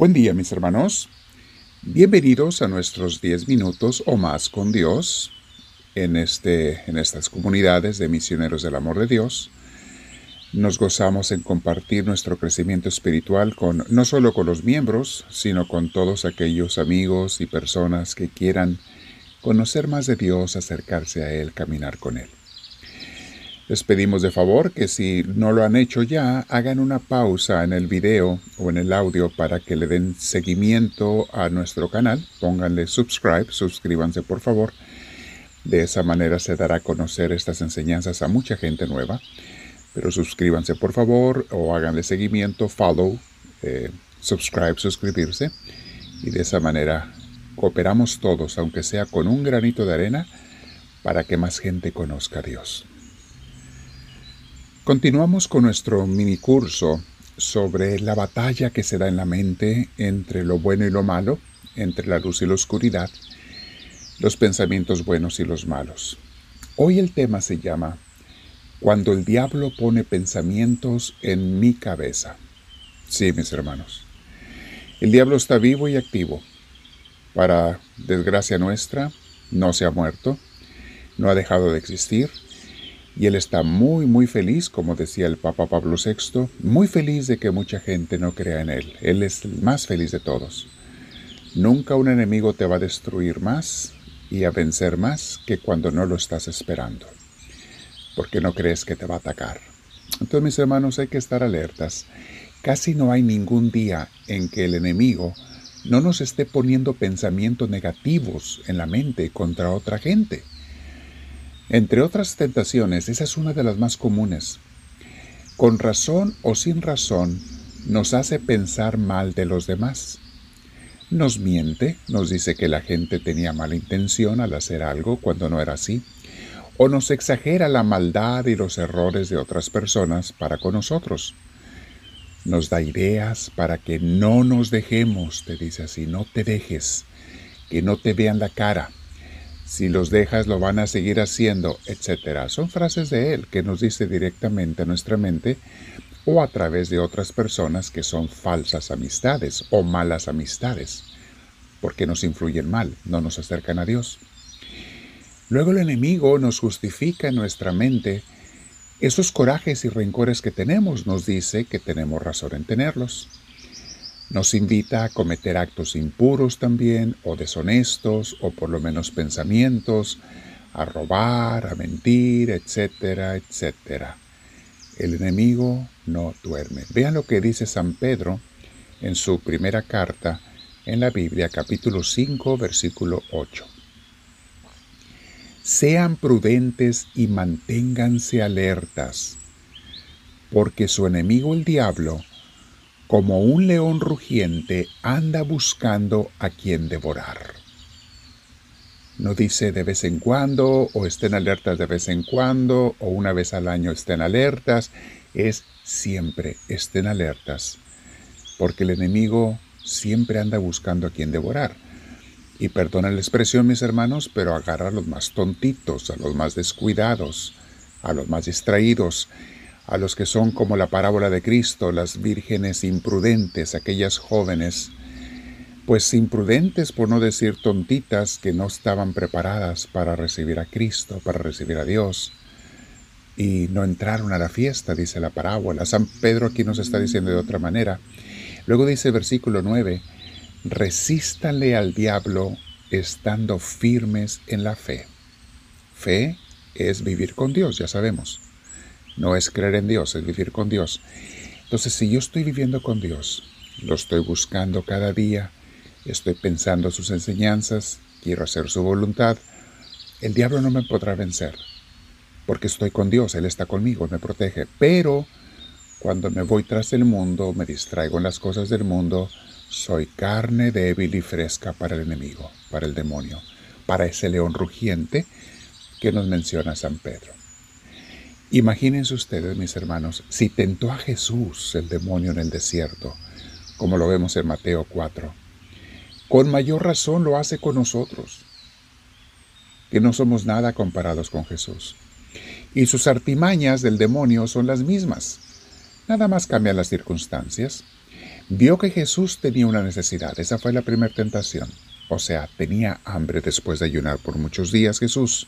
Buen día mis hermanos. Bienvenidos a nuestros 10 minutos o más con Dios en, este, en estas comunidades de misioneros del amor de Dios. Nos gozamos en compartir nuestro crecimiento espiritual con no solo con los miembros, sino con todos aquellos amigos y personas que quieran conocer más de Dios, acercarse a Él, caminar con Él. Les pedimos de favor que si no lo han hecho ya, hagan una pausa en el video o en el audio para que le den seguimiento a nuestro canal. Pónganle subscribe, suscríbanse por favor. De esa manera se dará a conocer estas enseñanzas a mucha gente nueva. Pero suscríbanse por favor o háganle seguimiento, follow, eh, subscribe, suscribirse. Y de esa manera cooperamos todos, aunque sea con un granito de arena, para que más gente conozca a Dios. Continuamos con nuestro mini curso sobre la batalla que se da en la mente entre lo bueno y lo malo, entre la luz y la oscuridad, los pensamientos buenos y los malos. Hoy el tema se llama Cuando el diablo pone pensamientos en mi cabeza. Sí, mis hermanos. El diablo está vivo y activo. Para desgracia nuestra, no se ha muerto, no ha dejado de existir y él está muy, muy feliz, como decía el Papa Pablo VI, muy feliz de que mucha gente no crea en él. Él es el más feliz de todos. Nunca un enemigo te va a destruir más y a vencer más que cuando no lo estás esperando, porque no crees que te va a atacar. Entonces, mis hermanos, hay que estar alertas. Casi no hay ningún día en que el enemigo no nos esté poniendo pensamientos negativos en la mente contra otra gente. Entre otras tentaciones, esa es una de las más comunes. Con razón o sin razón, nos hace pensar mal de los demás. Nos miente, nos dice que la gente tenía mala intención al hacer algo cuando no era así, o nos exagera la maldad y los errores de otras personas para con nosotros. Nos da ideas para que no nos dejemos, te dice así, no te dejes, que no te vean la cara, si los dejas lo van a seguir haciendo, etc. Son frases de él que nos dice directamente a nuestra mente o a través de otras personas que son falsas amistades o malas amistades, porque nos influyen mal, no nos acercan a Dios. Luego el enemigo nos justifica en nuestra mente esos corajes y rencores que tenemos, nos dice que tenemos razón en tenerlos. Nos invita a cometer actos impuros también, o deshonestos, o por lo menos pensamientos, a robar, a mentir, etcétera, etcétera. El enemigo no duerme. Vean lo que dice San Pedro en su primera carta en la Biblia, capítulo 5, versículo 8. Sean prudentes y manténganse alertas, porque su enemigo el diablo, como un león rugiente, anda buscando a quien devorar. No dice de vez en cuando, o estén alertas de vez en cuando, o una vez al año estén alertas, es siempre estén alertas, porque el enemigo siempre anda buscando a quien devorar. Y perdonen la expresión, mis hermanos, pero agarra a los más tontitos, a los más descuidados, a los más distraídos, a los que son como la parábola de Cristo, las vírgenes imprudentes, aquellas jóvenes, pues imprudentes por no decir tontitas que no estaban preparadas para recibir a Cristo, para recibir a Dios, y no entraron a la fiesta, dice la parábola. San Pedro aquí nos está diciendo de otra manera. Luego dice versículo 9, resístanle al diablo estando firmes en la fe. Fe es vivir con Dios, ya sabemos. No es creer en Dios, es vivir con Dios. Entonces, si yo estoy viviendo con Dios, lo estoy buscando cada día, estoy pensando sus enseñanzas, quiero hacer su voluntad, el diablo no me podrá vencer, porque estoy con Dios, Él está conmigo, me protege. Pero cuando me voy tras el mundo, me distraigo en las cosas del mundo, soy carne débil y fresca para el enemigo, para el demonio, para ese león rugiente que nos menciona San Pedro. Imagínense ustedes, mis hermanos, si tentó a Jesús el demonio en el desierto, como lo vemos en Mateo 4, con mayor razón lo hace con nosotros, que no somos nada comparados con Jesús. Y sus artimañas del demonio son las mismas. Nada más cambian las circunstancias. Vio que Jesús tenía una necesidad. Esa fue la primera tentación. O sea, tenía hambre después de ayunar por muchos días Jesús.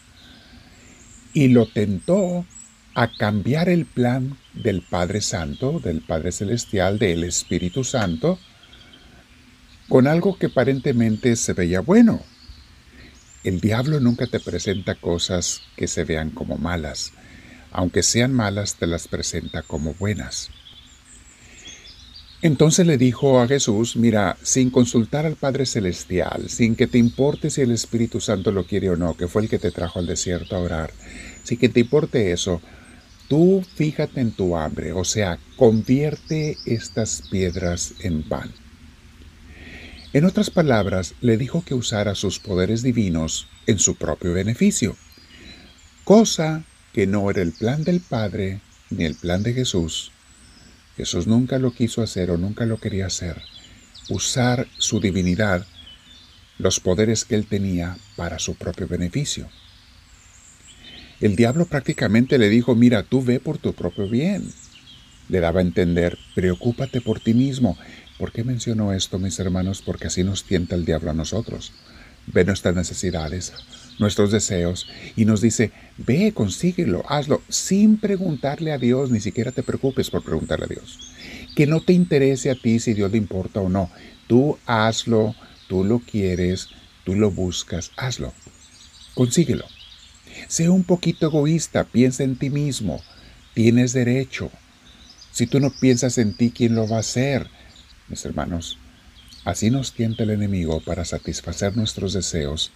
Y lo tentó a cambiar el plan del Padre Santo, del Padre Celestial, del Espíritu Santo, con algo que aparentemente se veía bueno. El diablo nunca te presenta cosas que se vean como malas. Aunque sean malas, te las presenta como buenas. Entonces le dijo a Jesús, mira, sin consultar al Padre Celestial, sin que te importe si el Espíritu Santo lo quiere o no, que fue el que te trajo al desierto a orar, sin que te importe eso, tú fíjate en tu hambre, o sea, convierte estas piedras en pan. En otras palabras, le dijo que usara sus poderes divinos en su propio beneficio, cosa que no era el plan del Padre ni el plan de Jesús Jesús nunca lo quiso hacer o nunca lo quería hacer. Usar su divinidad, los poderes que él tenía para su propio beneficio. El diablo prácticamente le dijo, mira, tú ve por tu propio bien. Le daba a entender, preocúpate por ti mismo. ¿Por qué menciono esto, mis hermanos? Porque así nos tienta el diablo a nosotros. Ve nuestras necesidades, nuestros deseos y nos dice, ve, consíguelo, hazlo, sin preguntarle a Dios, ni siquiera te preocupes por preguntarle a Dios. Que no te interese a ti si Dios le importa o no. Tú hazlo, tú lo quieres, tú lo buscas, hazlo. Consíguelo. Sé un poquito egoísta, piensa en ti mismo. Tienes derecho. Si tú no piensas en ti, ¿quién lo va a hacer? Mis hermanos, así nos tienta el enemigo para satisfacer nuestros deseos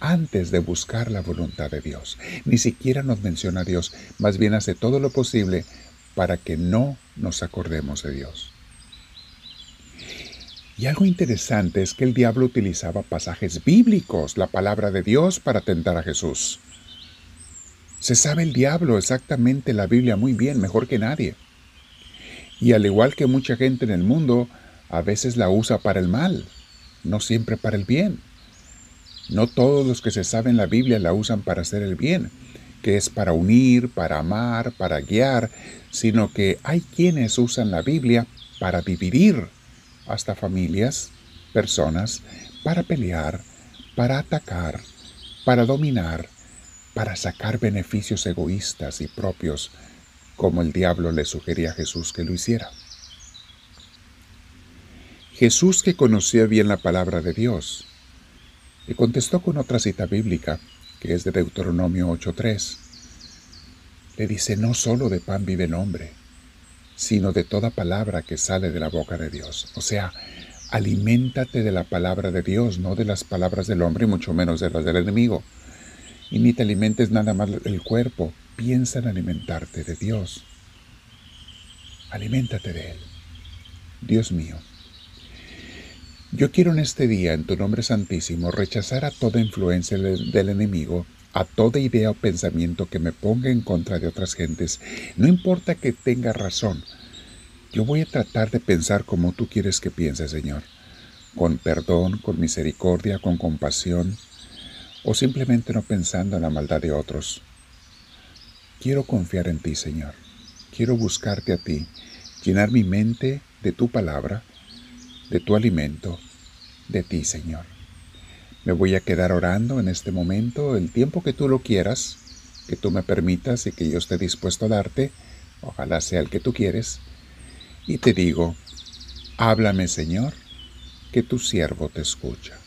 antes de buscar la voluntad de Dios. Ni siquiera nos menciona a Dios, más bien hace todo lo posible para que no nos acordemos de Dios. Y algo interesante es que el diablo utilizaba pasajes bíblicos, la palabra de Dios, para tentar a Jesús. Se sabe el diablo exactamente la Biblia muy bien, mejor que nadie. Y al igual que mucha gente en el mundo, a veces la usa para el mal, no siempre para el bien. No todos los que se saben la Biblia la usan para hacer el bien, que es para unir, para amar, para guiar, sino que hay quienes usan la Biblia para dividir hasta familias, personas, para pelear, para atacar, para dominar, para sacar beneficios egoístas y propios, como el diablo le sugería a Jesús que lo hiciera. Jesús que conocía bien la palabra de Dios, y contestó con otra cita bíblica, que es de Deuteronomio 8.3. Le dice, no solo de pan vive el hombre, sino de toda palabra que sale de la boca de Dios. O sea, aliméntate de la palabra de Dios, no de las palabras del hombre, y mucho menos de las del enemigo. Y ni te alimentes nada más el cuerpo, piensa en alimentarte de Dios. Aliméntate de Él. Dios mío, yo quiero en este día, en tu nombre santísimo, rechazar a toda influencia del enemigo, a toda idea o pensamiento que me ponga en contra de otras gentes, no importa que tenga razón. Yo voy a tratar de pensar como tú quieres que piense, Señor, con perdón, con misericordia, con compasión, o simplemente no pensando en la maldad de otros. Quiero confiar en ti, Señor. Quiero buscarte a ti, llenar mi mente de tu palabra, de tu alimento, de ti, Señor. Me voy a quedar orando en este momento el tiempo que tú lo quieras, que tú me permitas y que yo esté dispuesto a darte, ojalá sea el que tú quieres, y te digo, háblame, Señor, que tu siervo te escucha.